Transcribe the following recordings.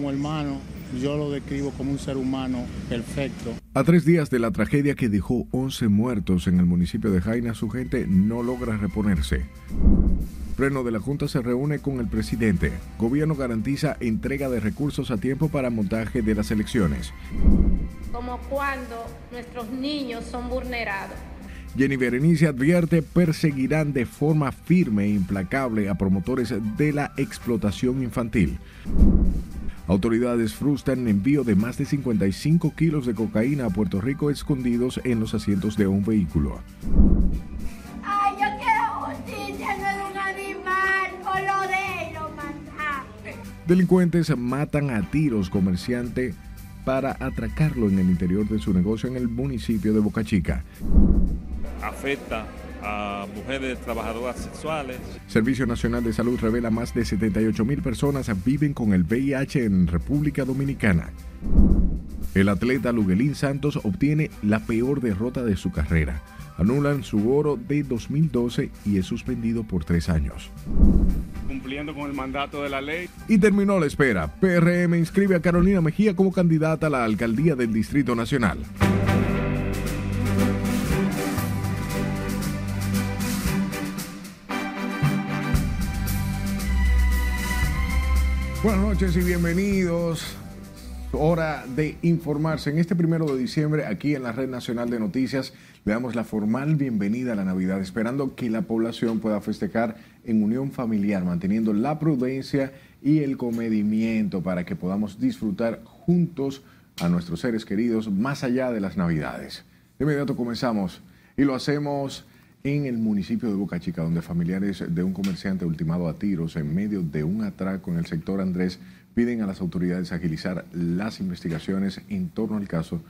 como hermano, yo lo describo como un ser humano perfecto. A tres días de la tragedia que dejó 11 muertos en el municipio de Jaina, su gente no logra reponerse. Pleno de la Junta se reúne con el presidente. Gobierno garantiza entrega de recursos a tiempo para montaje de las elecciones. Como cuando nuestros niños son vulnerados. Jenny Berenice advierte perseguirán de forma firme e implacable a promotores de la explotación infantil. Autoridades frustran envío de más de 55 kilos de cocaína a Puerto Rico escondidos en los asientos de un vehículo. Ay, yo quiero justicia, no es un animal, o lo de lo mataste. Delincuentes matan a tiros comerciante para atracarlo en el interior de su negocio en el municipio de Boca Chica. Afecta a mujeres trabajadoras sexuales. Servicio Nacional de Salud revela más de 78 mil personas viven con el VIH en República Dominicana. El atleta Luguelín Santos obtiene la peor derrota de su carrera. Anulan su oro de 2012 y es suspendido por tres años. Cumpliendo con el mandato de la ley. Y terminó la espera. PRM inscribe a Carolina Mejía como candidata a la alcaldía del Distrito Nacional. Buenas noches y bienvenidos. Hora de informarse. En este primero de diciembre, aquí en la Red Nacional de Noticias, le damos la formal bienvenida a la Navidad, esperando que la población pueda festejar en unión familiar, manteniendo la prudencia y el comedimiento para que podamos disfrutar juntos a nuestros seres queridos más allá de las Navidades. De inmediato comenzamos y lo hacemos en el municipio de Boca Chica, donde familiares de un comerciante ultimado a tiros en medio de un atraco en el sector Andrés piden a las autoridades agilizar las investigaciones en torno al caso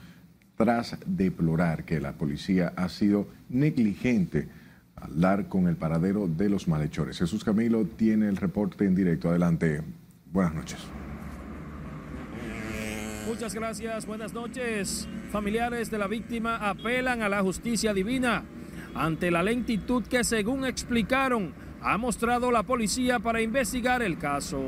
tras deplorar que la policía ha sido negligente al dar con el paradero de los malhechores. Jesús Camilo tiene el reporte en directo. Adelante. Buenas noches. Muchas gracias, buenas noches. Familiares de la víctima apelan a la justicia divina ante la lentitud que según explicaron ha mostrado la policía para investigar el caso.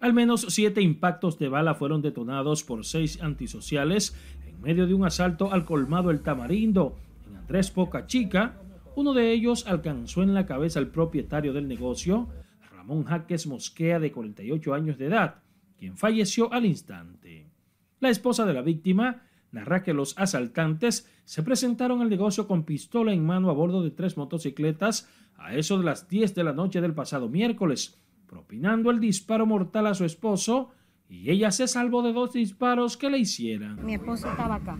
Al menos siete impactos de bala fueron detonados por seis antisociales en medio de un asalto al colmado El Tamarindo en Andrés Poca Chica. Uno de ellos alcanzó en la cabeza al propietario del negocio, Ramón Jaques Mosquea, de 48 años de edad, quien falleció al instante. La esposa de la víctima narra que los asaltantes se presentaron al negocio con pistola en mano a bordo de tres motocicletas a eso de las 10 de la noche del pasado miércoles, propinando el disparo mortal a su esposo y ella se salvó de dos disparos que le hicieran. Mi esposo estaba acá.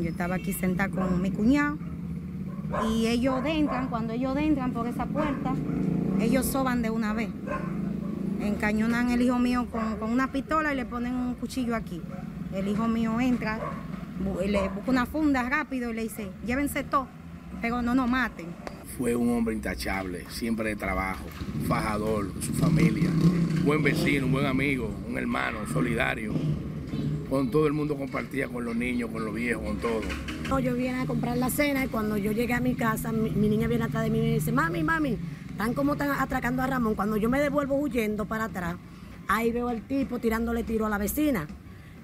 Yo estaba aquí sentada con mi cuñado y ellos entran, cuando ellos entran por esa puerta, ellos soban de una vez. Encañonan el hijo mío con, con una pistola y le ponen un cuchillo aquí. El hijo mío entra, le busca una funda rápido y le dice, llévense todo, pero no nos maten. Fue un hombre intachable, siempre de trabajo, fajador, su familia, buen vecino, un buen amigo, un hermano, solidario. Con todo el mundo compartía con los niños, con los viejos, con todo. No, yo vine a comprar la cena y cuando yo llegué a mi casa, mi, mi niña viene atrás de mí y me dice, mami, mami, están como están atracando a Ramón. Cuando yo me devuelvo huyendo para atrás, ahí veo al tipo tirándole tiro a la vecina.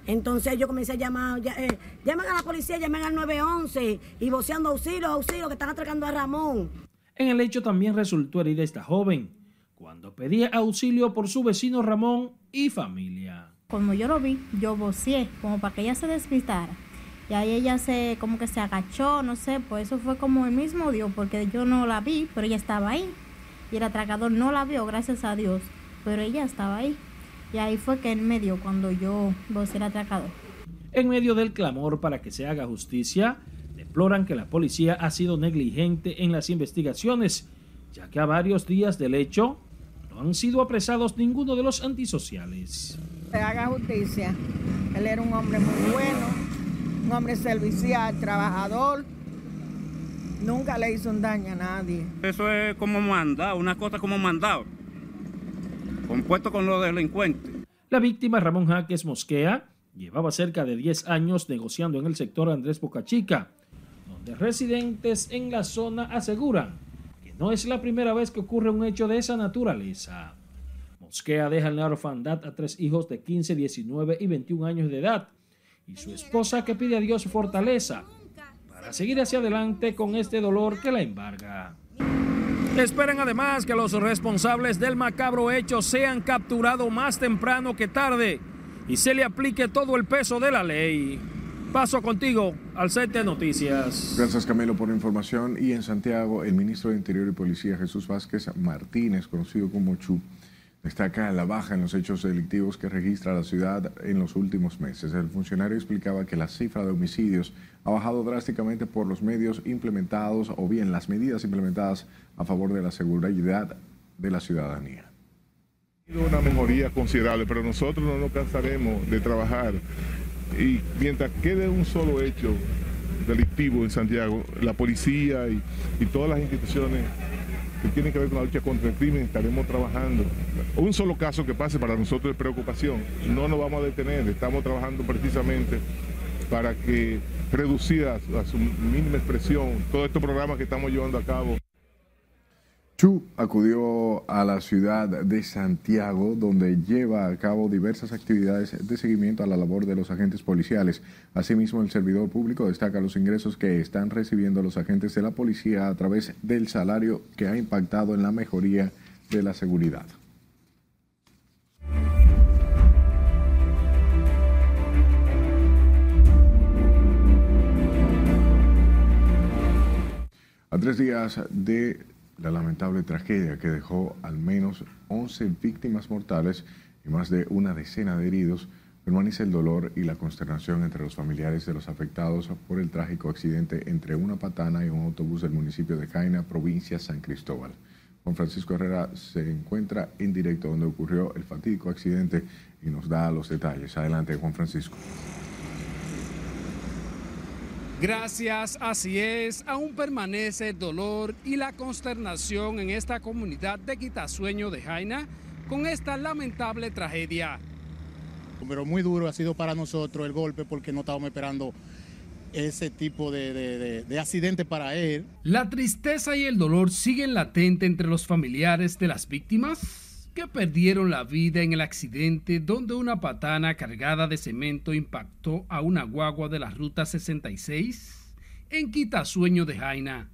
Entonces yo comencé a llamar, ya, eh, llaman a la policía, llamen al 911 y voceando auxilio, auxilio, que están atracando a Ramón. En el hecho también resultó herida esta joven, cuando pedía auxilio por su vecino Ramón y familia. Como yo lo vi, yo voceé, como para que ella se despistara. Y ahí ella se, como que se agachó, no sé, pues eso fue como el mismo Dios, porque yo no la vi, pero ella estaba ahí. Y el atracador no la vio, gracias a Dios, pero ella estaba ahí. Y ahí fue que en medio cuando yo el atracador. En medio del clamor para que se haga justicia, deploran que la policía ha sido negligente en las investigaciones, ya que a varios días del hecho no han sido apresados ninguno de los antisociales. Se haga justicia. Él era un hombre muy bueno, un hombre servicial, trabajador. Nunca le hizo un daño a nadie. Eso es como mandado, una cosa como mandado, compuesto con los delincuentes. La víctima Ramón Jaques Mosquea llevaba cerca de 10 años negociando en el sector Andrés Bocachica, donde residentes en la zona aseguran que no es la primera vez que ocurre un hecho de esa naturaleza. Mosquea deja en la orfandad a tres hijos de 15, 19 y 21 años de edad y su esposa que pide a Dios fortaleza para seguir hacia adelante con este dolor que la embarga. Esperan además que los responsables del macabro hecho sean capturados más temprano que tarde y se le aplique todo el peso de la ley. Paso contigo al set noticias. Gracias Camilo por la información. Y en Santiago, el ministro de Interior y Policía Jesús Vázquez Martínez, conocido como Chu, destaca la baja en los hechos delictivos que registra la ciudad en los últimos meses. El funcionario explicaba que la cifra de homicidios ha bajado drásticamente por los medios implementados o bien las medidas implementadas a favor de la seguridad de la ciudadanía. Ha una mejoría considerable, pero nosotros no nos cansaremos de trabajar y mientras quede un solo hecho delictivo en Santiago, la policía y, y todas las instituciones que tienen que ver con la lucha contra el crimen, estaremos trabajando. Un solo caso que pase para nosotros es preocupación. No nos vamos a detener, estamos trabajando precisamente para que reducida a su mínima expresión todos estos programas que estamos llevando a cabo. Chu acudió a la ciudad de Santiago, donde lleva a cabo diversas actividades de seguimiento a la labor de los agentes policiales. Asimismo, el servidor público destaca los ingresos que están recibiendo los agentes de la policía a través del salario que ha impactado en la mejoría de la seguridad. A tres días de la lamentable tragedia que dejó al menos 11 víctimas mortales y más de una decena de heridos, permanece el dolor y la consternación entre los familiares de los afectados por el trágico accidente entre una patana y un autobús del municipio de Jaina, provincia San Cristóbal. Juan Francisco Herrera se encuentra en directo donde ocurrió el fatídico accidente y nos da los detalles. Adelante, Juan Francisco. Gracias, así es, aún permanece el dolor y la consternación en esta comunidad de Quitasueño de Jaina con esta lamentable tragedia. Pero muy duro ha sido para nosotros el golpe porque no estábamos esperando ese tipo de, de, de, accidente para él. La tristeza y el dolor siguen latente entre los familiares de las víctimas que perdieron la vida en el accidente donde una patana cargada de cemento impactó a una guagua de la Ruta 66 en Quitasueño de Jaina.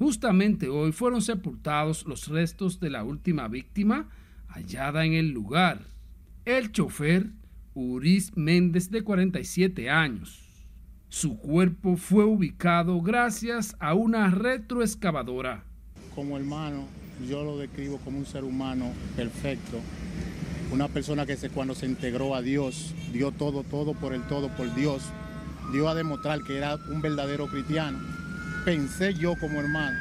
Justamente hoy fueron sepultados los restos de la última víctima hallada en el lugar, el chofer Uris Méndez de 47 años. Su cuerpo fue ubicado gracias a una retroexcavadora. Como hermano, yo lo describo como un ser humano perfecto, una persona que se, cuando se integró a Dios, dio todo, todo por el todo, por Dios, dio a demostrar que era un verdadero cristiano. Pensé yo como hermano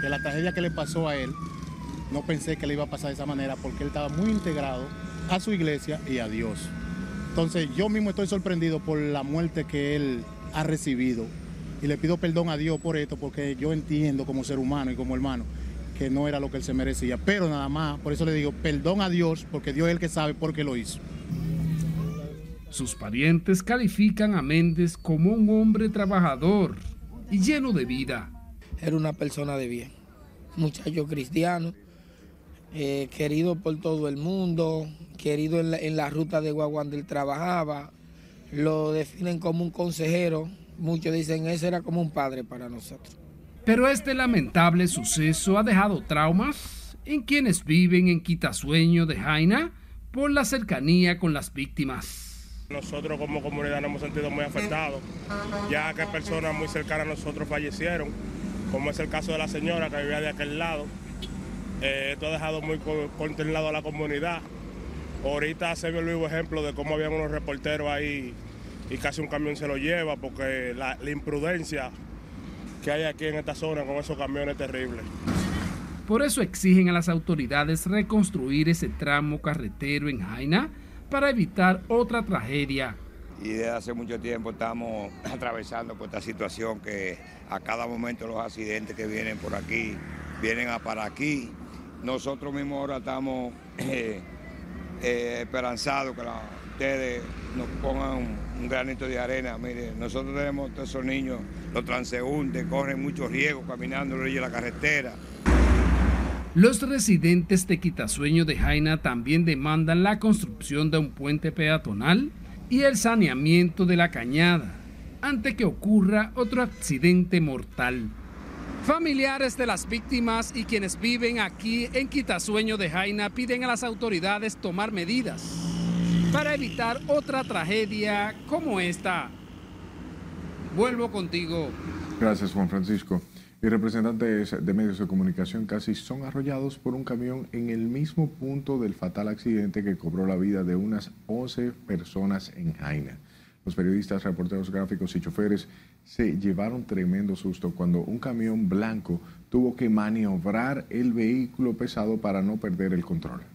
que la tragedia que le pasó a él, no pensé que le iba a pasar de esa manera porque él estaba muy integrado a su iglesia y a Dios. Entonces yo mismo estoy sorprendido por la muerte que él ha recibido y le pido perdón a Dios por esto porque yo entiendo como ser humano y como hermano que no era lo que él se merecía. Pero nada más, por eso le digo, perdón a Dios, porque Dios es el que sabe por qué lo hizo. Sus parientes califican a Méndez como un hombre trabajador y lleno de vida. Era una persona de bien, muchacho cristiano, eh, querido por todo el mundo, querido en la, en la ruta de Guagua donde él trabajaba. Lo definen como un consejero, muchos dicen ese era como un padre para nosotros. Pero este lamentable suceso ha dejado traumas en quienes viven en Quitasueño de Jaina por la cercanía con las víctimas. Nosotros como comunidad nos hemos sentido muy afectados, ya que personas muy cercanas a nosotros fallecieron, como es el caso de la señora que vivía de aquel lado. Eh, esto ha dejado muy consternado a la comunidad. Ahorita se ve el vivo ejemplo de cómo había unos reporteros ahí y casi un camión se lo lleva porque la imprudencia que hay aquí en esta zona con esos camiones terribles. Por eso exigen a las autoridades reconstruir ese tramo carretero en Jaina para evitar otra tragedia. Y desde hace mucho tiempo estamos atravesando por esta situación que a cada momento los accidentes que vienen por aquí vienen a para aquí. Nosotros mismos ahora estamos eh, eh, esperanzados que la, ustedes nos pongan un, granito de arena. Mire, nosotros tenemos todos esos niños, los transeúntes, corren mucho riesgo caminando en la carretera. Los residentes de Quitasueño de Jaina también demandan la construcción de un puente peatonal y el saneamiento de la cañada ante que ocurra otro accidente mortal. Familiares de las víctimas y quienes viven aquí en Quitasueño de Jaina piden a las autoridades tomar medidas para evitar otra tragedia como esta. Vuelvo contigo. Gracias, Juan Francisco. Y representantes de medios de comunicación casi son arrollados por un camión en el mismo punto del fatal accidente que cobró la vida de unas 11 personas en Jaina. Los periodistas, reporteros gráficos y choferes se llevaron tremendo susto cuando un camión blanco tuvo que maniobrar el vehículo pesado para no perder el control.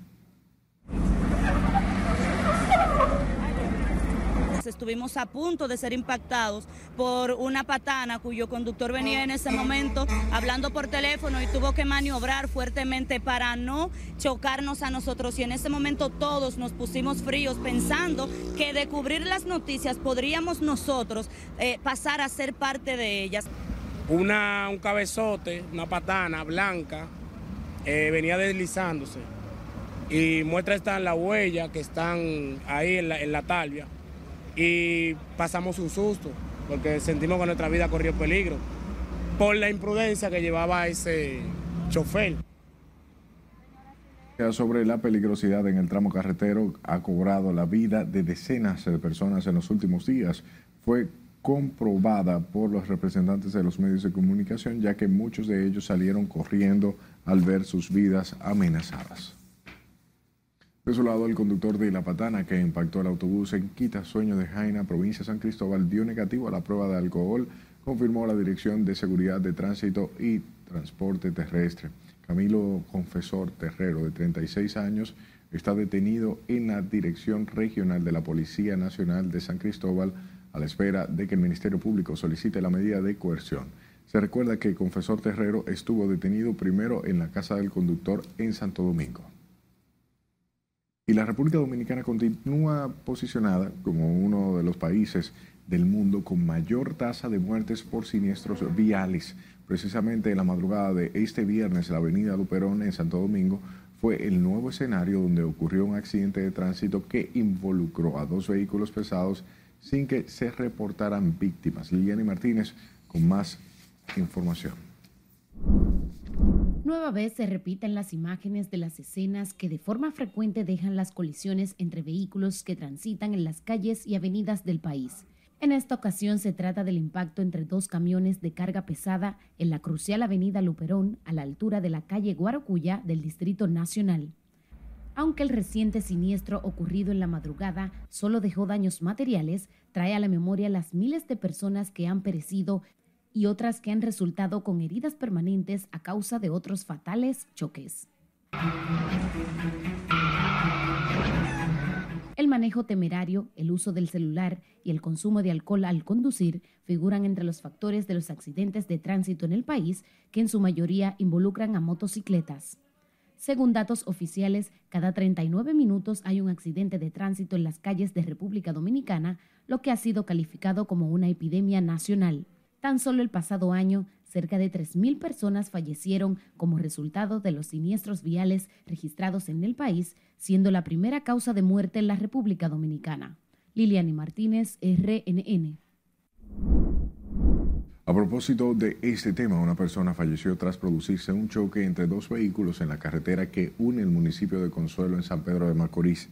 Estuvimos a punto de ser impactados por una patana cuyo conductor venía en ese momento hablando por teléfono y tuvo que maniobrar fuertemente para no chocarnos a nosotros. Y en ese momento todos nos pusimos fríos pensando que de cubrir las noticias podríamos nosotros eh, pasar a ser parte de ellas. Una, un cabezote, una patana blanca, eh, venía deslizándose y muestra están la huella que están ahí en la, en la talvia y pasamos un susto porque sentimos que nuestra vida corrió peligro por la imprudencia que llevaba ese chofer. Sobre la peligrosidad en el tramo carretero ha cobrado la vida de decenas de personas en los últimos días. Fue comprobada por los representantes de los medios de comunicación, ya que muchos de ellos salieron corriendo al ver sus vidas amenazadas. De su lado, el conductor de La Patana que impactó el autobús en Quita Sueño de Jaina, provincia de San Cristóbal, dio negativo a la prueba de alcohol, confirmó la Dirección de Seguridad de Tránsito y Transporte Terrestre. Camilo Confesor Terrero, de 36 años, está detenido en la Dirección Regional de la Policía Nacional de San Cristóbal a la espera de que el Ministerio Público solicite la medida de coerción. Se recuerda que Confesor Terrero estuvo detenido primero en la casa del conductor en Santo Domingo. Y la República Dominicana continúa posicionada como uno de los países del mundo con mayor tasa de muertes por siniestros viales. Precisamente en la madrugada de este viernes, la avenida Luperón en Santo Domingo fue el nuevo escenario donde ocurrió un accidente de tránsito que involucró a dos vehículos pesados sin que se reportaran víctimas. Liliani Martínez con más información. Nueva vez se repiten las imágenes de las escenas que de forma frecuente dejan las colisiones entre vehículos que transitan en las calles y avenidas del país. En esta ocasión se trata del impacto entre dos camiones de carga pesada en la crucial avenida Luperón a la altura de la calle Guarocuya del Distrito Nacional. Aunque el reciente siniestro ocurrido en la madrugada solo dejó daños materiales, trae a la memoria las miles de personas que han perecido y otras que han resultado con heridas permanentes a causa de otros fatales choques. El manejo temerario, el uso del celular y el consumo de alcohol al conducir figuran entre los factores de los accidentes de tránsito en el país, que en su mayoría involucran a motocicletas. Según datos oficiales, cada 39 minutos hay un accidente de tránsito en las calles de República Dominicana, lo que ha sido calificado como una epidemia nacional. Tan solo el pasado año, cerca de 3.000 personas fallecieron como resultado de los siniestros viales registrados en el país, siendo la primera causa de muerte en la República Dominicana. Liliani Martínez, RNN. A propósito de este tema, una persona falleció tras producirse un choque entre dos vehículos en la carretera que une el municipio de Consuelo en San Pedro de Macorís.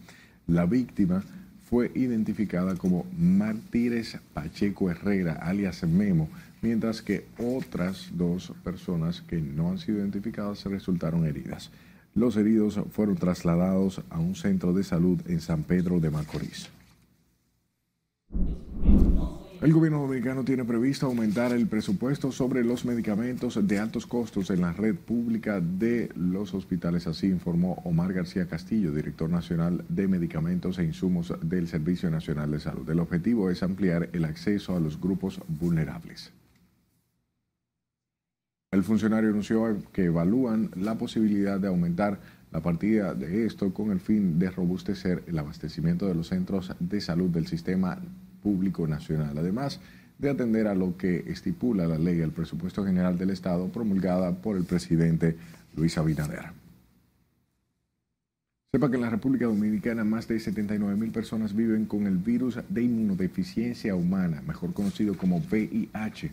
La víctima fue identificada como Martínez Pacheco Herrera, alias Memo, mientras que otras dos personas que no han sido identificadas resultaron heridas. Los heridos fueron trasladados a un centro de salud en San Pedro de Macorís. El gobierno dominicano tiene previsto aumentar el presupuesto sobre los medicamentos de altos costos en la red pública de los hospitales, así informó Omar García Castillo, director nacional de medicamentos e insumos del Servicio Nacional de Salud. El objetivo es ampliar el acceso a los grupos vulnerables. El funcionario anunció que evalúan la posibilidad de aumentar la partida de esto con el fin de robustecer el abastecimiento de los centros de salud del sistema Público Nacional, además de atender a lo que estipula la ley del presupuesto general del Estado promulgada por el presidente Luis Abinader. Sepa que en la República Dominicana más de 79 mil personas viven con el virus de inmunodeficiencia humana, mejor conocido como VIH,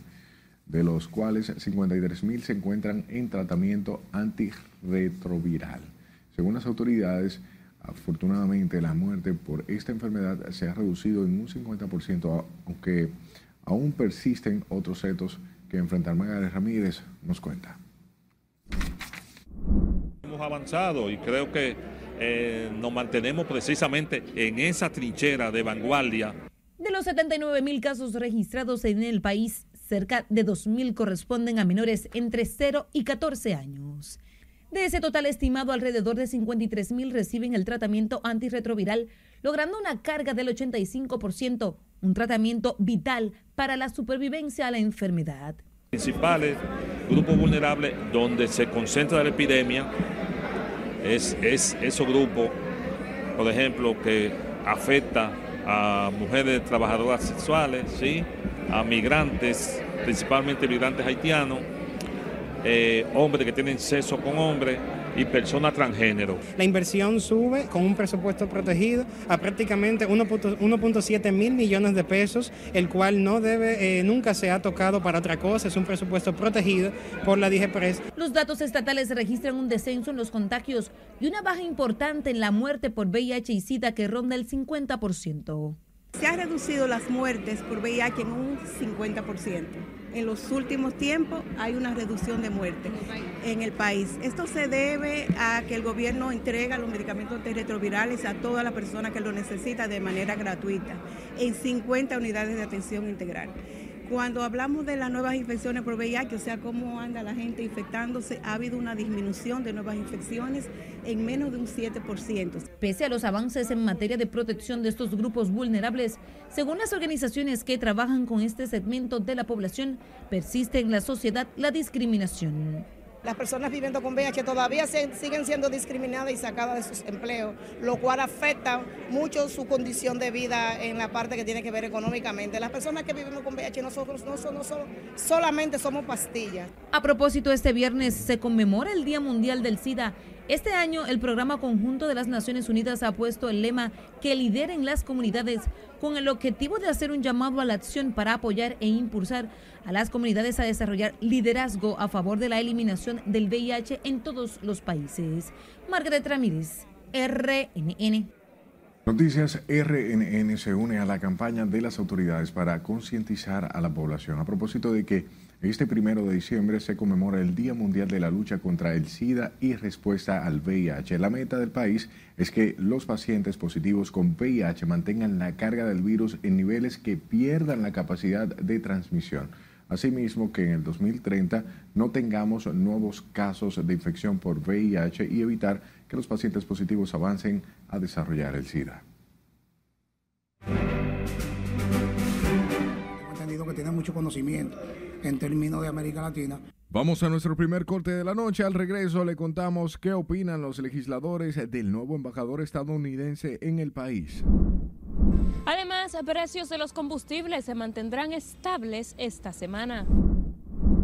de los cuales 53 mil se encuentran en tratamiento antirretroviral. Según las autoridades, afortunadamente la muerte por esta enfermedad se ha reducido en un 50%, aunque aún persisten otros retos que enfrentar Margaret Ramírez nos cuenta. Hemos avanzado y creo que eh, nos mantenemos precisamente en esa trinchera de vanguardia. De los 79 mil casos registrados en el país, cerca de 2 mil corresponden a menores entre 0 y 14 años. De ese total estimado, alrededor de 53 mil reciben el tratamiento antirretroviral, logrando una carga del 85%, un tratamiento vital para la supervivencia a la enfermedad. Principales grupos vulnerables donde se concentra la epidemia es, es esos grupos, por ejemplo, que afecta a mujeres trabajadoras sexuales, ¿sí? a migrantes, principalmente migrantes haitianos, eh, hombres que tienen sexo con hombres y personas transgéneros. La inversión sube con un presupuesto protegido a prácticamente 1.7 mil millones de pesos, el cual no debe, eh, nunca se ha tocado para otra cosa, es un presupuesto protegido por la DIGEPRES. Los datos estatales registran un descenso en los contagios y una baja importante en la muerte por VIH y SIDA que ronda el 50%. Se han reducido las muertes por VIH en un 50% en los últimos tiempos hay una reducción de muerte en el país. Esto se debe a que el gobierno entrega los medicamentos antirretrovirales a toda la persona que lo necesita de manera gratuita en 50 unidades de atención integral. Cuando hablamos de las nuevas infecciones por VIH, o sea, cómo anda la gente infectándose, ha habido una disminución de nuevas infecciones en menos de un 7%. Pese a los avances en materia de protección de estos grupos vulnerables, según las organizaciones que trabajan con este segmento de la población, persiste en la sociedad la discriminación. Las personas viviendo con VIH todavía siguen siendo discriminadas y sacadas de sus empleos, lo cual afecta mucho su condición de vida en la parte que tiene que ver económicamente. Las personas que vivimos con VIH nosotros no, no solamente somos pastillas. A propósito, este viernes se conmemora el Día Mundial del SIDA este año, el Programa Conjunto de las Naciones Unidas ha puesto el lema que lideren las comunidades con el objetivo de hacer un llamado a la acción para apoyar e impulsar a las comunidades a desarrollar liderazgo a favor de la eliminación del VIH en todos los países. Margaret Ramírez, RNN. Noticias RNN se une a la campaña de las autoridades para concientizar a la población a propósito de que este primero de diciembre se conmemora el Día Mundial de la Lucha contra el SIDA y respuesta al VIH. La meta del país es que los pacientes positivos con VIH mantengan la carga del virus en niveles que pierdan la capacidad de transmisión. Asimismo, que en el 2030 no tengamos nuevos casos de infección por VIH y evitar que los pacientes positivos avancen a desarrollar el SIDA. Tengo entendido que tiene mucho conocimiento en términos de América Latina. Vamos a nuestro primer corte de la noche. Al regreso le contamos qué opinan los legisladores del nuevo embajador estadounidense en el país. Además, precios de los combustibles se mantendrán estables esta semana.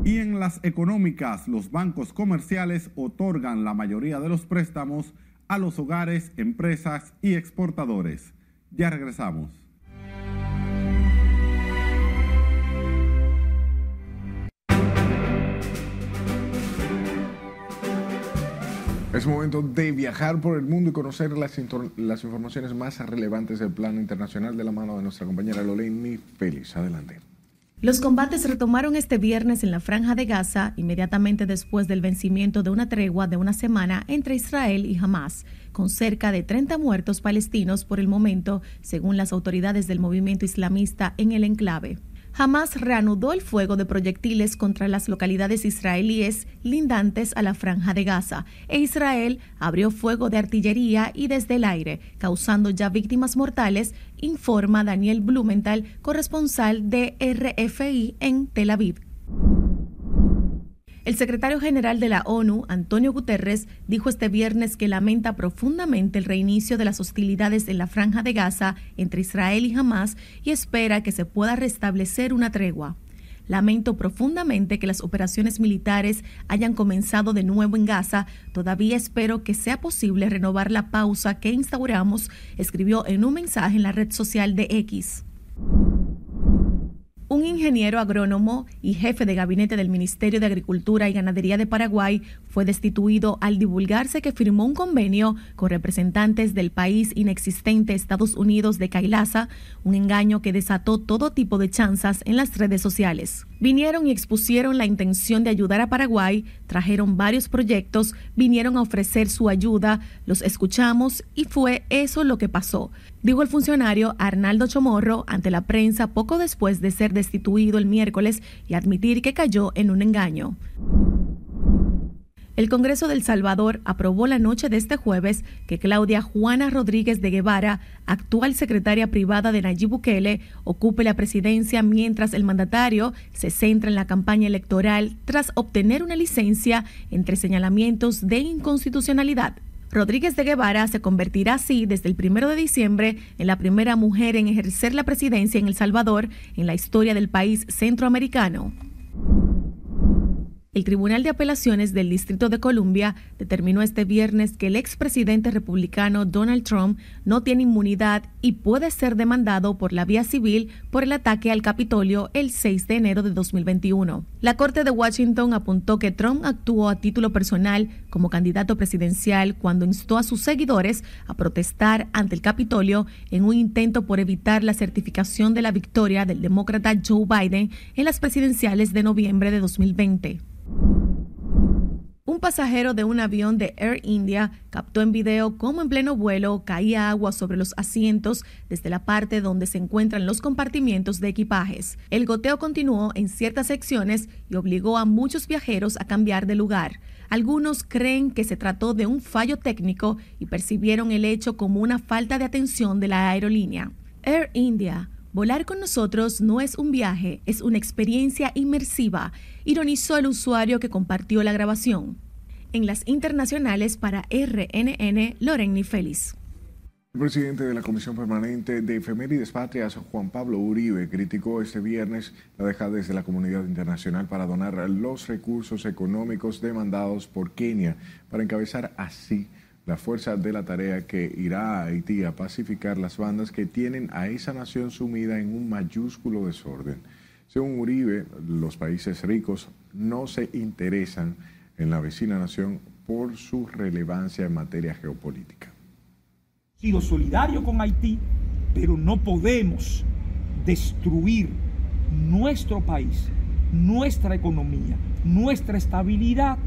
Y en las económicas, los bancos comerciales otorgan la mayoría de los préstamos a los hogares, empresas y exportadores. Ya regresamos. Es momento de viajar por el mundo y conocer las, las informaciones más relevantes del plano internacional de la mano de nuestra compañera Loleni Félix. Adelante. Los combates retomaron este viernes en la franja de Gaza, inmediatamente después del vencimiento de una tregua de una semana entre Israel y Hamas, con cerca de 30 muertos palestinos por el momento, según las autoridades del movimiento islamista en el enclave. Hamas reanudó el fuego de proyectiles contra las localidades israelíes lindantes a la franja de Gaza e Israel abrió fuego de artillería y desde el aire, causando ya víctimas mortales, informa Daniel Blumenthal, corresponsal de RFI en Tel Aviv. El secretario general de la ONU, Antonio Guterres, dijo este viernes que lamenta profundamente el reinicio de las hostilidades en la franja de Gaza entre Israel y Hamas y espera que se pueda restablecer una tregua. Lamento profundamente que las operaciones militares hayan comenzado de nuevo en Gaza. Todavía espero que sea posible renovar la pausa que instauramos, escribió en un mensaje en la red social de X un ingeniero agrónomo y jefe de gabinete del Ministerio de Agricultura y Ganadería de Paraguay fue destituido al divulgarse que firmó un convenio con representantes del país inexistente Estados Unidos de Kailasa, un engaño que desató todo tipo de chanzas en las redes sociales. Vinieron y expusieron la intención de ayudar a Paraguay, trajeron varios proyectos, vinieron a ofrecer su ayuda, los escuchamos y fue eso lo que pasó dijo el funcionario Arnaldo Chomorro ante la prensa poco después de ser destituido el miércoles y admitir que cayó en un engaño. El Congreso del Salvador aprobó la noche de este jueves que Claudia Juana Rodríguez de Guevara, actual secretaria privada de Nayib Bukele, ocupe la presidencia mientras el mandatario se centra en la campaña electoral tras obtener una licencia entre señalamientos de inconstitucionalidad. Rodríguez de Guevara se convertirá así desde el primero de diciembre en la primera mujer en ejercer la presidencia en El Salvador en la historia del país centroamericano. El Tribunal de Apelaciones del Distrito de Columbia determinó este viernes que el expresidente republicano Donald Trump no tiene inmunidad y puede ser demandado por la vía civil por el ataque al Capitolio el 6 de enero de 2021. La Corte de Washington apuntó que Trump actuó a título personal como candidato presidencial cuando instó a sus seguidores a protestar ante el Capitolio en un intento por evitar la certificación de la victoria del demócrata Joe Biden en las presidenciales de noviembre de 2020. Un pasajero de un avión de Air India captó en video cómo en pleno vuelo caía agua sobre los asientos desde la parte donde se encuentran los compartimientos de equipajes. El goteo continuó en ciertas secciones y obligó a muchos viajeros a cambiar de lugar. Algunos creen que se trató de un fallo técnico y percibieron el hecho como una falta de atención de la aerolínea. Air India Volar con nosotros no es un viaje, es una experiencia inmersiva, ironizó el usuario que compartió la grabación. En las internacionales para RNN, Lorenny Félix. El presidente de la Comisión Permanente de Efemérides Patrias, Juan Pablo Uribe, criticó este viernes la dejadez de la comunidad internacional para donar los recursos económicos demandados por Kenia para encabezar así la fuerza de la tarea que irá a Haití a pacificar las bandas que tienen a esa nación sumida en un mayúsculo desorden. Según Uribe, los países ricos no se interesan en la vecina nación por su relevancia en materia geopolítica. Sido solidario con Haití, pero no podemos destruir nuestro país, nuestra economía, nuestra estabilidad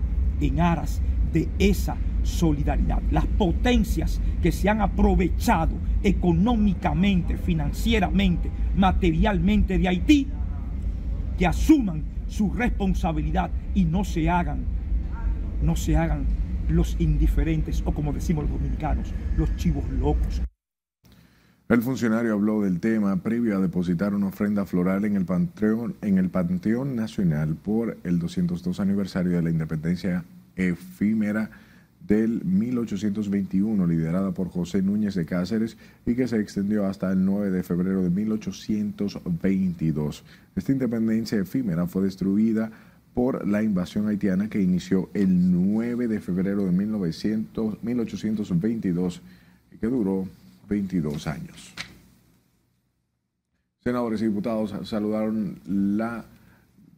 en aras de esa solidaridad. Las potencias que se han aprovechado económicamente, financieramente, materialmente de Haití, que asuman su responsabilidad y no se hagan, no se hagan los indiferentes o como decimos los dominicanos, los chivos locos. El funcionario habló del tema previo a depositar una ofrenda floral en el Panteón, en el Panteón Nacional por el 202 aniversario de la independencia efímera del 1821, liderada por José Núñez de Cáceres y que se extendió hasta el 9 de febrero de 1822. Esta independencia efímera fue destruida por la invasión haitiana que inició el 9 de febrero de 1900, 1822 y que duró 22 años. Senadores y diputados saludaron la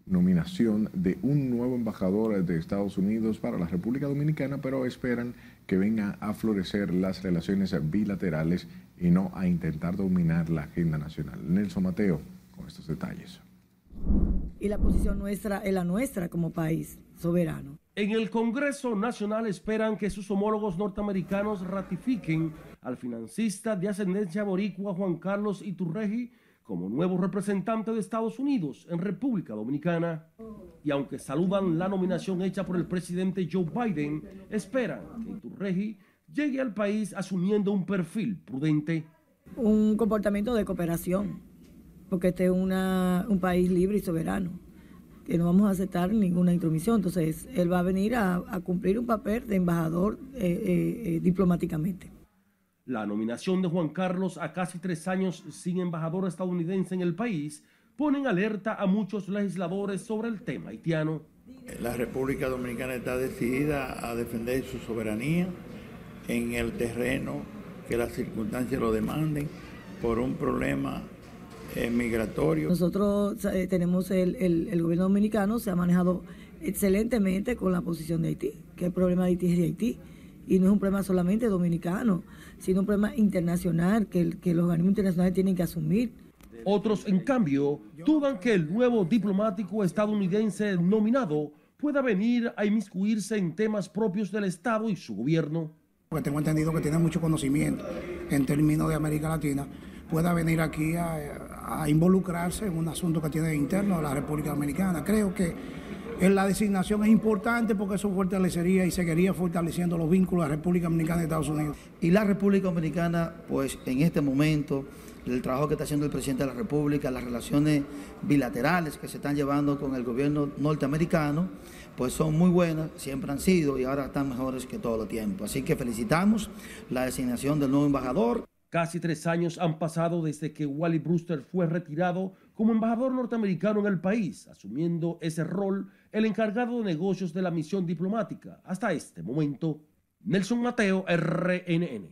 nominación de un nuevo embajador de Estados Unidos para la República Dominicana, pero esperan que venga a florecer las relaciones bilaterales y no a intentar dominar la agenda nacional. Nelson Mateo, con estos detalles. Y la posición nuestra es la nuestra como país soberano. En el Congreso Nacional esperan que sus homólogos norteamericanos ratifiquen al financista de ascendencia boricua Juan Carlos Iturregi como nuevo representante de Estados Unidos en República Dominicana. Y aunque saludan la nominación hecha por el presidente Joe Biden, esperan que Iturregi llegue al país asumiendo un perfil prudente. Un comportamiento de cooperación, porque este es un país libre y soberano, que no vamos a aceptar ninguna intromisión. Entonces, él va a venir a, cumplir un papel de embajador eh, eh, eh, diplomáticamente. La nominación de Juan Carlos a casi tres años sin embajador estadounidense en el país ponen alerta a muchos legisladores sobre el tema haitiano. La República Dominicana está decidida a defender su soberanía en el terreno que las circunstancias lo demanden por un problema eh, migratorio. Nosotros eh, tenemos el, el, gobierno dominicano, se ha manejado excelentemente con la posición de Haití, que el problema de Haití es de Haití. Y no es un problema solamente dominicano, sino un problema internacional que, que los organismos internacionales tienen que asumir. Otros, en cambio, dudan que el nuevo diplomático estadounidense nominado pueda venir a inmiscuirse en temas propios del Estado y su gobierno. Porque tengo entendido que tiene mucho conocimiento en términos de América Latina, pueda venir aquí a, a involucrarse en un asunto que tiene interno de la República Dominicana. Creo que en la designación es importante porque eso fortalecería y seguiría fortaleciendo los vínculos de la República Dominicana y Estados Unidos. Y la República Dominicana, pues en este momento, el trabajo que está haciendo el presidente de la República, las relaciones bilaterales que se están llevando con el gobierno norteamericano, pues son muy buenas, siempre han sido y ahora están mejores que todo el tiempo. Así que felicitamos la designación del nuevo embajador. Casi tres años han pasado desde que Wally Brewster fue retirado como embajador norteamericano en el país, asumiendo ese rol el encargado de negocios de la misión diplomática. Hasta este momento, Nelson Mateo, RNN.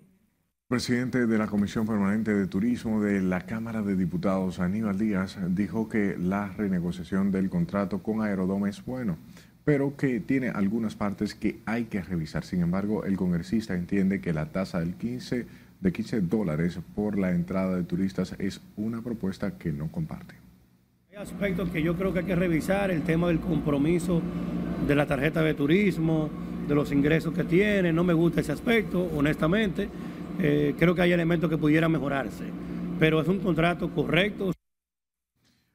Presidente de la Comisión Permanente de Turismo de la Cámara de Diputados, Aníbal Díaz, dijo que la renegociación del contrato con Aerodome es bueno pero que tiene algunas partes que hay que revisar. Sin embargo, el congresista entiende que la tasa del 15, de 15 dólares por la entrada de turistas es una propuesta que no comparte. Hay aspectos que yo creo que hay que revisar, el tema del compromiso de la tarjeta de turismo, de los ingresos que tiene, no me gusta ese aspecto, honestamente. Eh, creo que hay elementos que pudieran mejorarse, pero es un contrato correcto.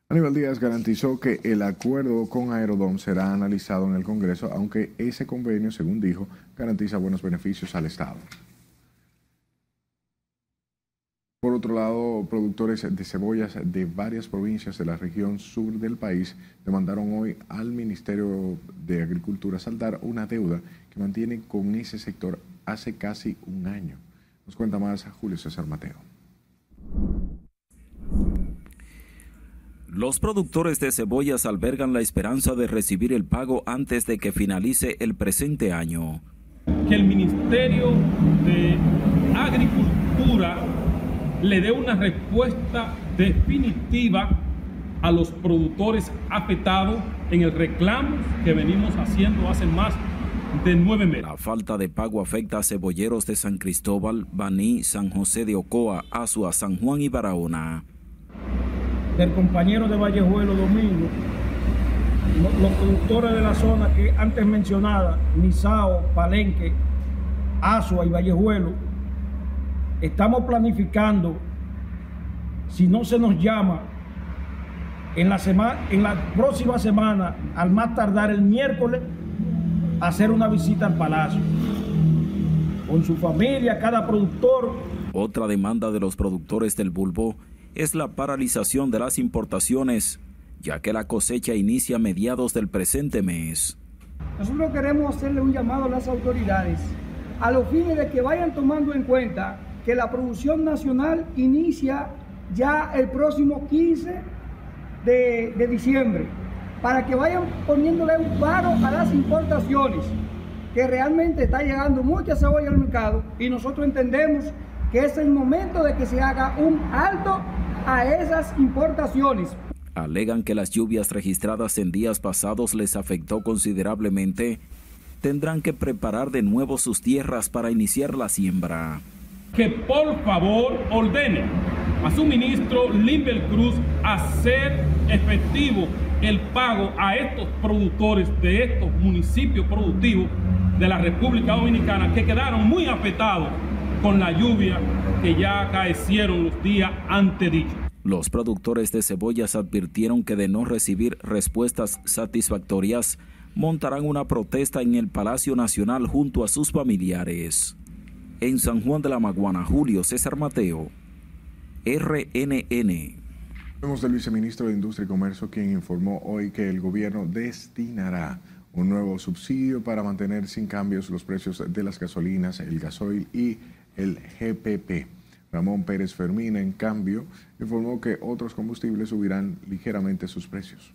Aníbal Díaz garantizó que el acuerdo con Aerodom será analizado en el Congreso, aunque ese convenio, según dijo, garantiza buenos beneficios al Estado. Por otro lado, productores de cebollas de varias provincias de la región sur del país demandaron hoy al Ministerio de Agricultura saldar una deuda que mantienen con ese sector hace casi un año. Nos cuenta más Julio César Mateo. Los productores de cebollas albergan la esperanza de recibir el pago antes de que finalice el presente año. Que el Ministerio de Agricultura le dé una respuesta definitiva a los productores afectados en el reclamo que venimos haciendo hace más de nueve meses. La falta de pago afecta a cebolleros de San Cristóbal, Baní, San José de Ocoa, Azua, San Juan y Barahona del compañero de Vallejuelo Domingo, los, productores de la zona que antes mencionada, Misao, Palenque, Asua y Vallejuelo, estamos planificando, si no se nos llama, en la, semana, en la próxima semana, al más tardar el miércoles, hacer una visita al palacio con su familia, cada productor. Otra demanda de los productores del bulbo es la paralización de las importaciones, ya que la cosecha inicia a mediados del presente mes. Nosotros queremos hacerle un llamado a las autoridades a los fines de que vayan tomando en cuenta que la producción nacional inicia ya el próximo 15 de, diciembre, para que vayan poniéndole un paro a las importaciones, que realmente está llegando mucha cebolla al mercado y nosotros entendemos que es el momento de que se haga un alto a esas importaciones. Alegan que las lluvias registradas en días pasados les afectó considerablemente. Tendrán que preparar de nuevo sus tierras para iniciar la siembra. Que por favor ordene a su ministro Limbel Cruz hacer efectivo el pago a estos productores de estos municipios productivos de la República Dominicana que quedaron muy afectados con la lluvia que ya acaecieron los días antedichos. Los productores de cebollas advirtieron que de no recibir respuestas satisfactorias, montarán una protesta en el Palacio Nacional junto a sus familiares. En San Juan de la Maguana, Julio César Mateo, RNN. Vemos del viceministro de Industria y Comercio, quien informó hoy que el gobierno destinará un nuevo subsidio para mantener sin cambios los precios de las gasolinas, el gasoil y el GPP. Ramón Pérez Fermina, en cambio, informó que otros combustibles subirán ligeramente sus precios.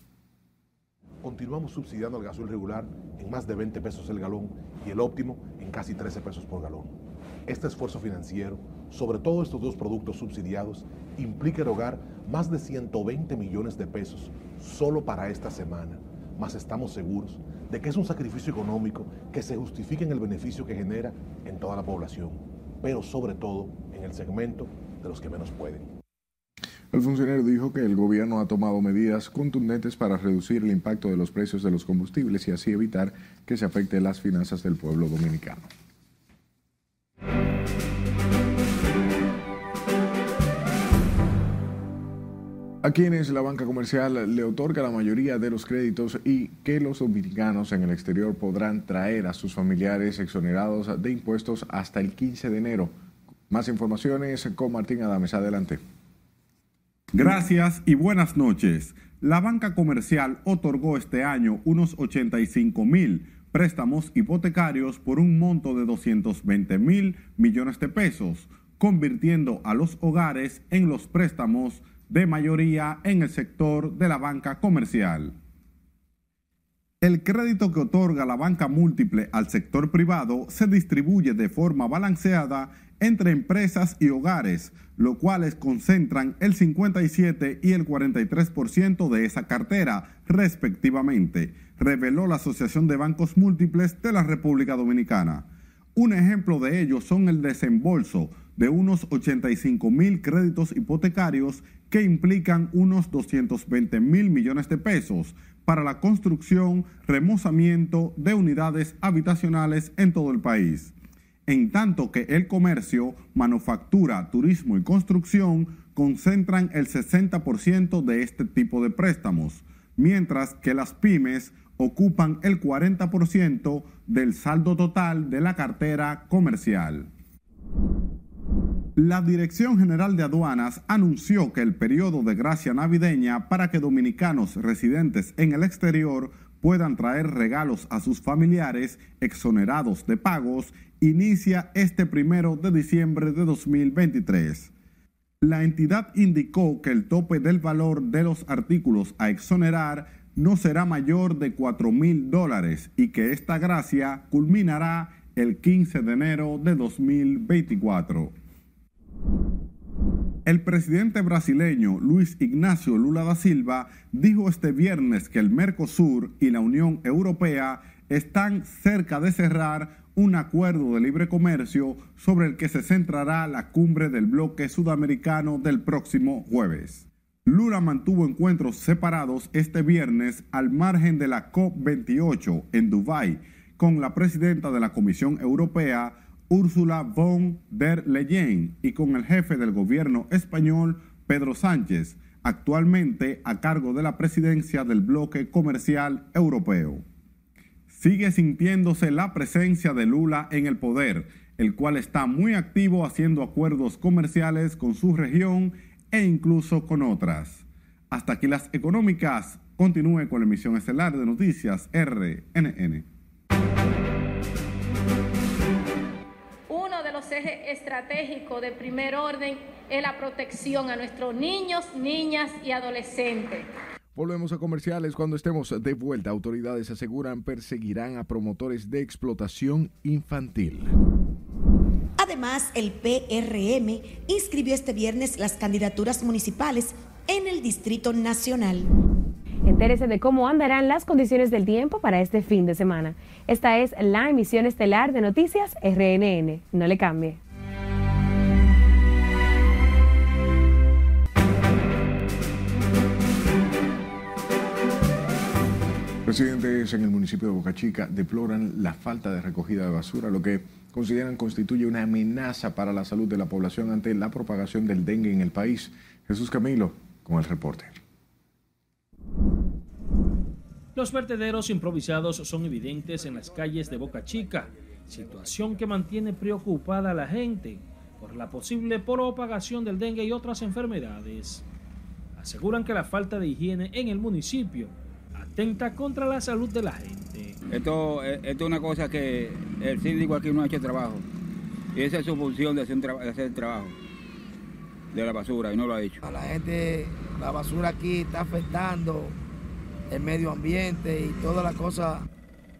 Continuamos subsidiando el gasoil regular en más de 20 pesos el galón y el óptimo en casi 13 pesos por galón. Este esfuerzo financiero sobre todo estos dos productos subsidiados implica erogar más de 120 millones de pesos solo para esta semana, mas estamos seguros de que es un sacrificio económico que se justifica en el beneficio que genera en toda la población, pero sobre todo en el segmento de los que menos pueden. El funcionario dijo que el gobierno ha tomado medidas contundentes para reducir el impacto de los precios de los combustibles y así evitar que se afecte las finanzas del pueblo dominicano. A quienes la banca comercial le otorga la mayoría de los créditos y que los dominicanos en el exterior podrán traer a sus familiares exonerados de impuestos hasta el 15 de enero. Más informaciones con Martín Adames. Adelante. Gracias y buenas noches. La banca comercial otorgó este año unos 85 mil préstamos hipotecarios por un monto de 220 mil millones de pesos, convirtiendo a los hogares en los préstamos de mayoría en el sector de la banca comercial. El crédito que otorga la banca múltiple al sector privado se distribuye de forma balanceada entre empresas y hogares, lo cuales concentran el 57 y el 43% de esa cartera, respectivamente, reveló la Asociación de Bancos Múltiples de la República Dominicana. Un ejemplo de ello son el desembolso de unos 85 mil créditos hipotecarios que implican unos 220 mil millones de pesos para la construcción, remozamiento de unidades habitacionales en todo el país. En tanto que el comercio, manufactura, turismo y construcción concentran el 60% de este tipo de préstamos, mientras que las pymes ocupan el 40% del saldo total de la cartera comercial. La Dirección General de Aduanas anunció que el periodo de gracia navideña para que dominicanos residentes en el exterior puedan traer regalos a sus familiares exonerados de pagos inicia este primero de diciembre de 2023. La entidad indicó que el tope del valor de los artículos a exonerar no será mayor de 4 mil dólares y que esta gracia culminará el 15 de enero de 2024. El presidente brasileño Luis Ignacio Lula da Silva dijo este viernes que el Mercosur y la Unión Europea están cerca de cerrar un acuerdo de libre comercio sobre el que se centrará la cumbre del bloque sudamericano del próximo jueves. Lula mantuvo encuentros separados este viernes al margen de la COP28 en Dubái con la presidenta de la Comisión Europea, Úrsula von der Leyen y con el jefe del gobierno español, Pedro Sánchez, actualmente a cargo de la presidencia del bloque comercial europeo. Sigue sintiéndose la presencia de Lula en el poder, el cual está muy activo haciendo acuerdos comerciales con su región e incluso con otras. Hasta aquí las económicas. Continúe con la emisión estelar de noticias RNN. Eje estratégico de primer orden es la protección a nuestros niños, niñas y adolescentes. Volvemos a comerciales cuando estemos de vuelta. Autoridades aseguran perseguirán a promotores de explotación infantil. Además, el PRM inscribió este viernes las candidaturas municipales en el Distrito Nacional. Entérese de cómo andarán las condiciones del tiempo para este fin de semana. Esta es la emisión estelar de Noticias RNN. No le cambie. Residentes en el municipio de Boca Chica deploran la falta de recogida de basura, lo que consideran constituye una amenaza para la salud de la población ante la propagación del dengue en el país. Jesús Camilo con el reporte. Los vertederos improvisados son evidentes en las calles de Boca Chica, situación que mantiene preocupada a la gente por la posible propagación del dengue y otras enfermedades. Aseguran que la falta de higiene en el municipio atenta contra la salud de la gente. Esto, eh, esto es una cosa que el síndico aquí no ha hecho trabajo. Y esa es su función de hacer, de hacer el trabajo. de la basura y no lo ha hecho. A la gente, la basura aquí está afectando el medio ambiente y todas las cosas.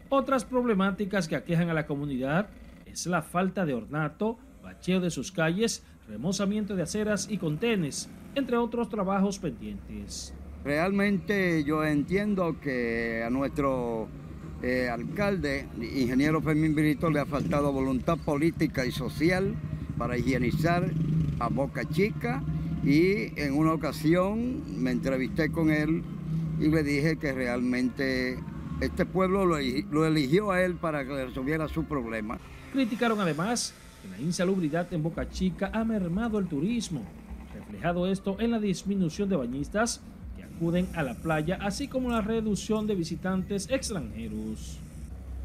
Otras problemáticas que aquejan a la comunidad es la falta de ornato, bacheo de sus calles, remozamiento de aceras y contenes, entre otros trabajos pendientes. Realmente yo entiendo que a nuestro eh, alcalde, ingeniero Fermín Brito, le ha faltado voluntad política y social para higienizar a Boca Chica y en una ocasión me entrevisté con él y le dije que realmente este pueblo lo, eligió a él para que resolviera su problema. Criticaron además que la insalubridad en Boca Chica ha mermado el turismo, reflejado esto en la disminución de bañistas que acuden a la playa, así como la reducción de visitantes extranjeros.